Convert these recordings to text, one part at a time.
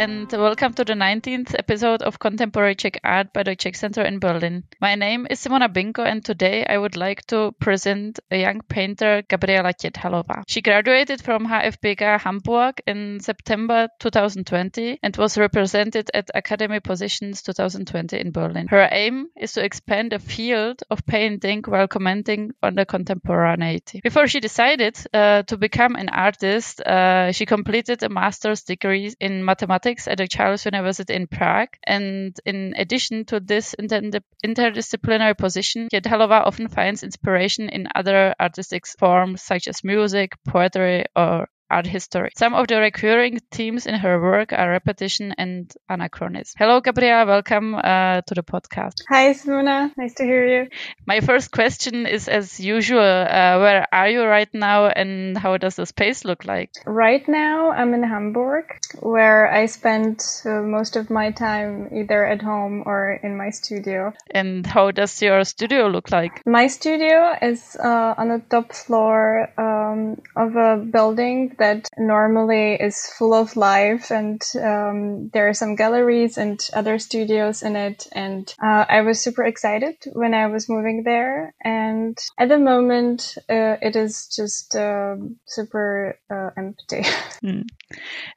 and welcome to the 19th episode of Contemporary Czech Art by the Czech Center in Berlin. My name is Simona Binko, and today I would like to present a young painter, Gabriela Těthalová. She graduated from HFBK Hamburg in September 2020 and was represented at Academy Positions 2020 in Berlin. Her aim is to expand the field of painting while commenting on the contemporaneity. Before she decided uh, to become an artist, uh, she completed a master's degree in mathematics at the Charles University in Prague. And in addition to this inter- interdisciplinary position, Těthalová often finds inspiration in other artistic forms such as music, poetry, or art history. Some of the recurring themes in her work are repetition and anachronism. Hello, Gabriela. Welcome uh, to the podcast. Hi, Simona. Nice to hear you. My first question is, as usual, uh, where are you right now and how does the space look like? Right now, I'm in Hamburg, where I spend uh, most of my time either at home or in my studio. And how does your studio look like? My studio is uh, on the top floor um, of a building that normally is full of life and um, there are some galleries and other studios in it. And uh, I was super excited when I was moving there. And at the moment, uh, it is just uh, super empty. Mm.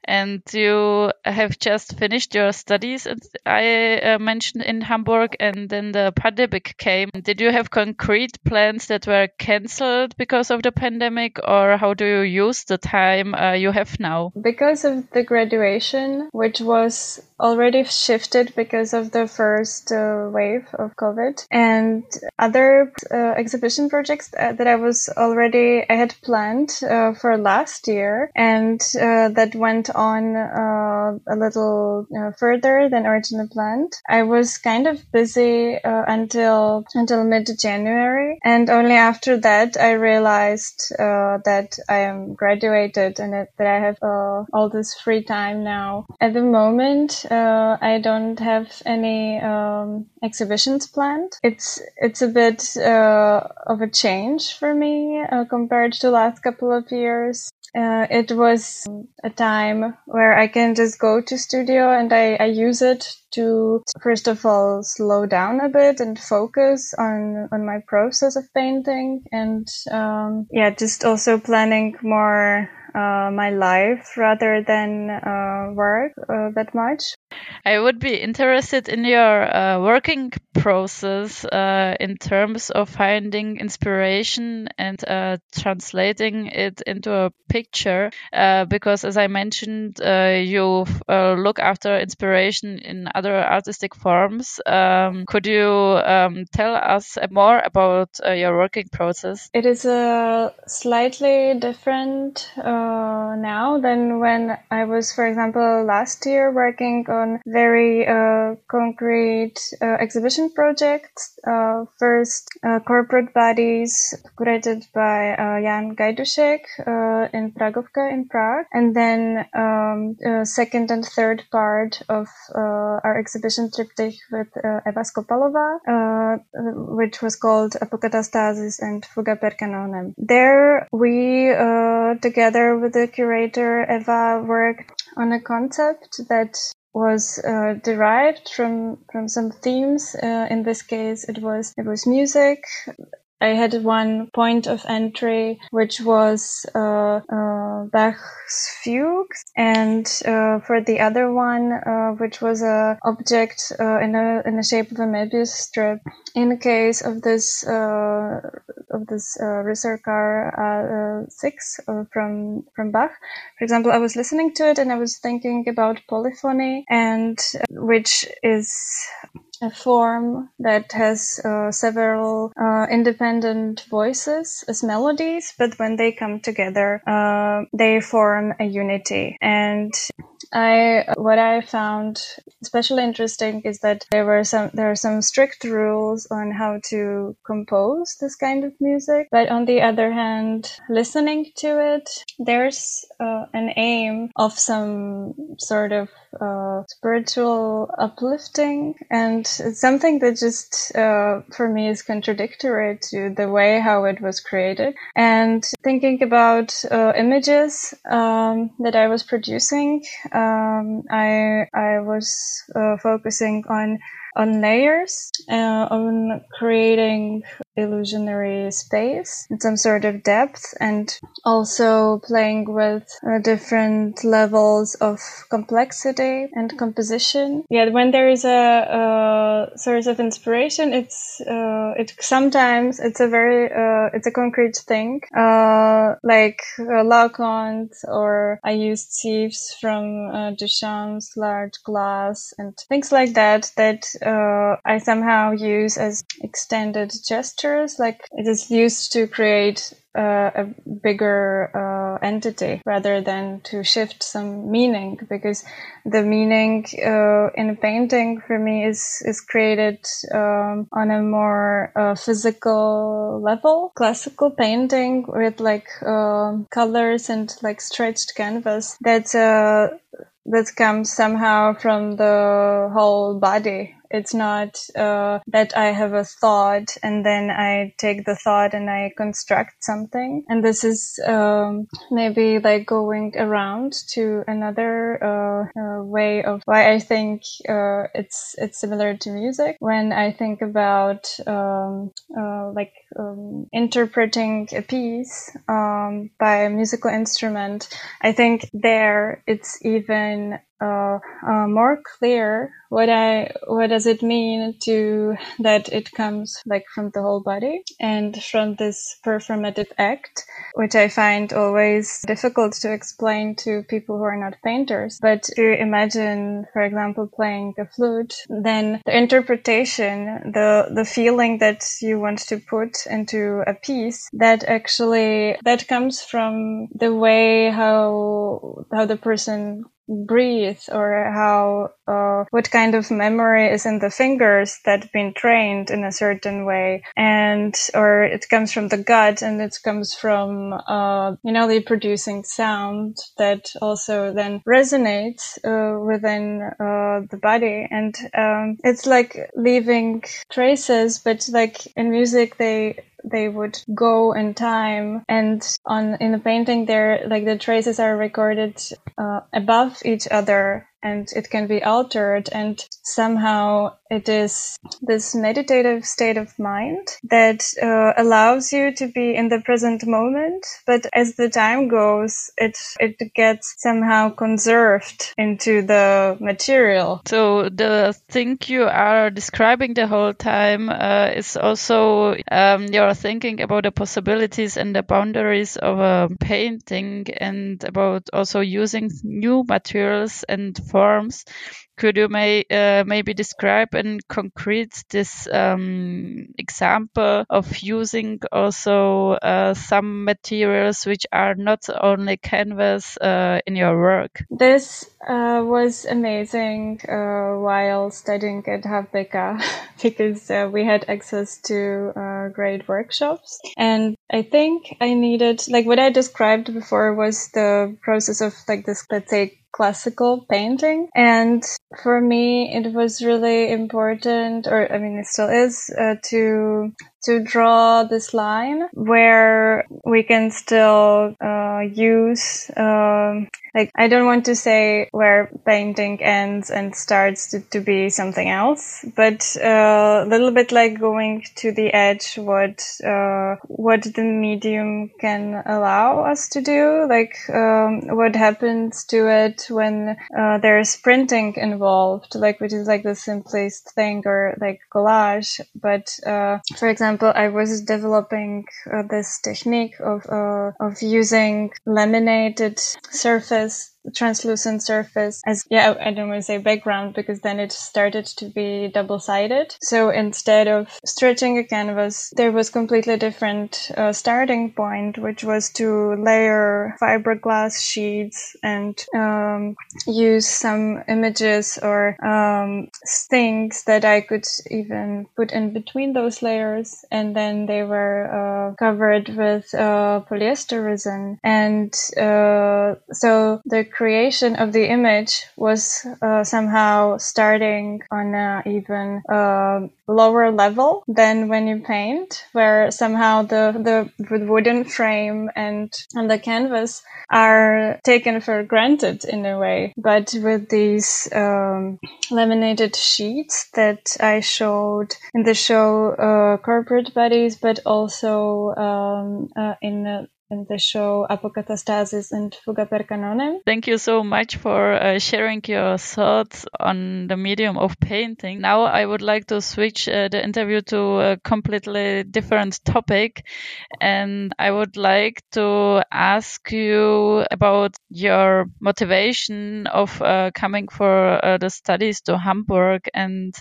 And you have just finished your studies, I uh, mentioned in Hamburg, and then the pandemic came. Did you have concrete plans that were cancelled because of the pandemic, or how do you use the time uh, you have now? Because of the graduation, which was already shifted because of the first uh, wave of COVID and other uh, exhibition projects that I was already, I had planned uh, for last year and uh, that went on uh, a little uh, further than originally planned. I was kind of busy until, until mid-January and only after that I realized that I am graduated and that I have all this free time now. At the moment, uh, I don't have any um, exhibitions planned. It's it's a bit uh, of a change for me uh, compared to last couple of years. Uh, it was a time where I can just go to studio and I, I use it to first of all slow down a bit and focus on on my process of painting and um, yeah just also planning more uh, my life rather than uh, work uh, that much. I would be interested in your uh, working process uh, in terms of finding inspiration and uh, translating it into a picture, because as I mentioned, you look after inspiration in other artistic forms. Um, could you um, tell us more about your working process? It is slightly different uh, now than when I was, for example, last year working on very uh, concrete uh, exhibition projects. Uh, first, uh, corporate bodies curated by uh, Jan Gajdušek in Pragovka in Prague, and then um, second and third part of our exhibition triptych with Eva Skopalova, which was called Apokatastasis and Fuga per Canonem. There, we together with the curator Eva worked on a concept that was uh, derived from from some themes. Uh, in this case, it was it was music, I had one point of entry, which was uh, Bach's fugues, and uh, for the other one, uh, which was a object uh, in a in the shape of a Möbius strip. In case of this uh, of this uh, six from from Bach, for example, I was listening to it and I was thinking about polyphony, and which is a form that has uh, several uh, independent voices as melodies, but when they come together, uh, they form a unity. And I what I found especially interesting is that there were some there are some strict rules on how to compose this kind of music, but on the other hand, listening to it, there's uh, an aim of some sort of uh, spiritual uplifting and it's something that just uh, for me is contradictory to the way how it was created. And thinking about uh, images um, that I was producing, um, I I was uh, focusing on on layers, uh, on creating illusionary space and some sort of depth and also playing with uh, different levels of complexity and composition. Yeah, when there is a, a source of inspiration, it's, uh, it sometimes it's a very, uh, it's a concrete thing, uh, like uh, Laocoon or I used sieves from uh, Duchamp's large glass and things like that that uh, I somehow use as extended gestures. Like it is used to create uh, a bigger uh, entity rather than to shift some meaning because the meaning uh, in a painting for me is is created um, on a more uh, physical level classical painting with like um, colors and like stretched canvas that's uh, that comes somehow from the whole body it's not uh, that I have a thought and then I take the thought and I construct something. And this is um, maybe like going around to another uh, uh, way of why I think uh, it's it's similar to music. When I think about um, uh, like um, interpreting a piece um, by a musical instrument, I think there it's even uh, uh, more clear what I what does it mean to that it comes like from the whole body and from this performative act, which I find always difficult to explain to people who are not painters. But to imagine, for example, playing the flute, then the interpretation, the the feeling that you want to put into a piece, that actually that comes from the way how how the person breathe or how uh, what kind of memory is in the fingers that been trained in a certain way. And or it comes from the gut and it comes from uh, you know the producing sound that also then resonates uh, within uh, the body. And um, it's like leaving traces but like in music they they would go in time and on in the painting there like the traces are recorded uh, above each other and it can be altered and somehow it is this meditative state of mind that uh, allows you to be in the present moment but as the time goes it it gets somehow conserved into the material. So the thing you are describing the whole time uh, is also um, you're thinking about the possibilities and the boundaries of a painting and about also using new materials and forms could you may uh, maybe describe in concrete this um, example of using also uh, some materials which are not only canvas uh, in your work? This uh, was amazing uh, while studying at HFBK because uh, we had access to great workshops. And I think I needed, like what I described before was the process of like this, let's say, classical painting. And for me, it was really important, or I mean, it still is, uh, to to draw this line where we can still uh, use um, like i don't want to say where painting ends and starts to, to be something else but uh, a little bit like going to the edge what uh, what the medium can allow us to do like um, what happens to it when uh, there's printing involved like which is like the simplest thing or like collage. But uh, for example example, I was developing uh, this technique of uh, of using laminated surface translucent surface as yeah i don't want to say background because then it started to be double sided so instead of stretching a canvas there was completely different uh, starting point which was to layer fiberglass sheets and um, use some images or um, things that i could even put in between those layers. And then they were uh, covered with uh, polyester resin. And uh, so the creation of the image was uh, somehow starting on an even uh, lower level than when you paint, where somehow the, the wooden frame and, and the canvas are taken for granted in a way. But with these um, laminated sheets that I showed in the show uh, Corporate Buddies, but also um, uh, in in the show Apokatastasis and Fuga per Canone. Thank you so much for uh, sharing your thoughts on the medium of painting. Now I would like to switch uh, the interview to a completely different topic and I would like to ask you about your motivation of uh, coming for uh, the studies to Hamburg and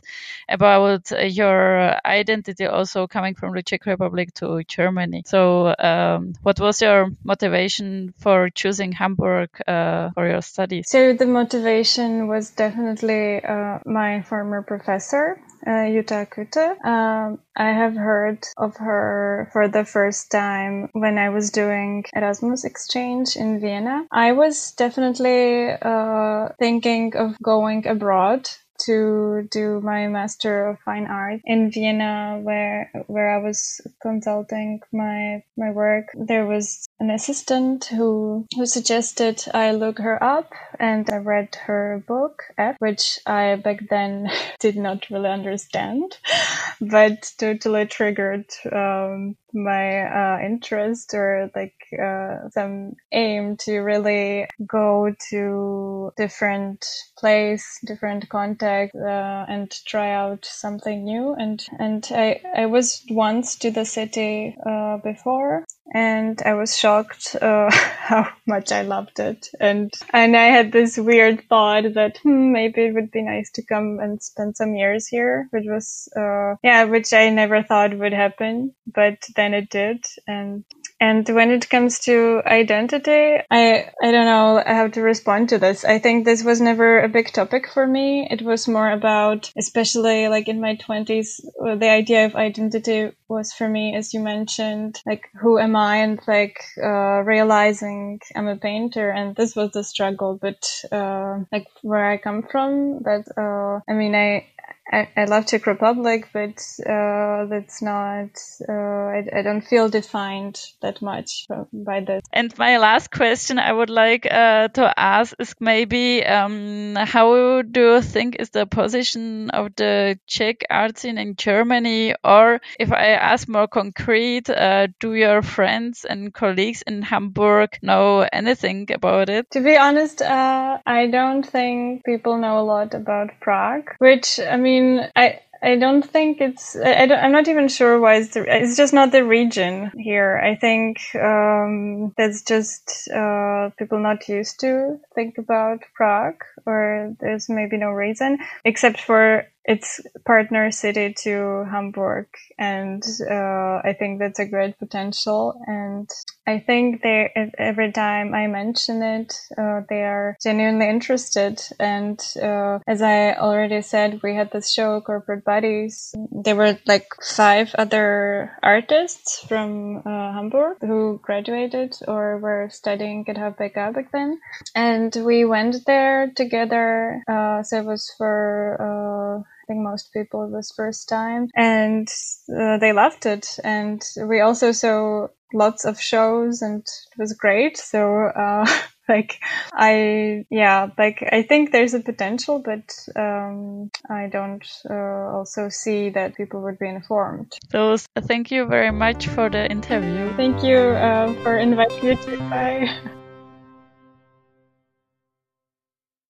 about your identity also coming from the Czech Republic to Germany. So um, what was was your motivation for choosing Hamburg uh, for your studies? So the motivation was definitely uh, my former professor, uh, Jutta Koether. Um, I have heard of her for the first time when I was doing Erasmus exchange in Vienna. I was definitely uh, thinking of going abroad to do my Master of Fine Art in Vienna, where where I was consulting my my work. There was an assistant who who suggested I look her up, and I read her book, F, which I back then did not really understand, but totally triggered um, my uh, interest or like uh, some aim to really go to different place, different context, uh, and try out something new. And and I I was once to the city uh, before, and I was shocked uh, how much I loved it. And and I had this weird thought that hmm, maybe it would be nice to come and spend some years here, which was uh, yeah, which I never thought would happen, but then it did and and when it comes to identity, I I don't know how to respond to this. I think this was never a big topic for me. It was more about, especially like in my twenties, the idea of identity was for me, as you mentioned, like who am I, and like uh, realizing I'm a painter, and this was the struggle. But uh, like where I come from, that uh, I mean, I I, I love Czech Republic, but uh, that's not. Uh, I, I don't feel defined that much by this. And my last question I would like uh, to ask is maybe um, how do you think is the position of the Czech art scene in Germany? Or if I ask more concrete, uh, do your friends and colleagues in Hamburg know anything about it? To be honest, uh, I don't think people know a lot about Prague, which I mean mean, I I don't think it's. I, am not even sure why it's. The, it's just not the region here. I think um, that's just uh, people not used to think about Prague, or there's maybe no reason except for its partner city to Hamburg, and uh, I think that's a great potential. And I think they every time I mention it, uh, they are genuinely interested. And uh, as I already said, we had this show, Corporate Buddies. There were like five other artists from uh, Hamburg who graduated or were studying at HFBK back then, and we went there together. Uh, so it was for uh, think most people this first time, and uh, they loved it. And we also saw lots of shows, and it was great. So, uh, like, I yeah, like I think there's a potential, but um, I don't uh, also see that people would be informed. So, thank you very much for the interview. Thank you uh, for inviting me. To, bye.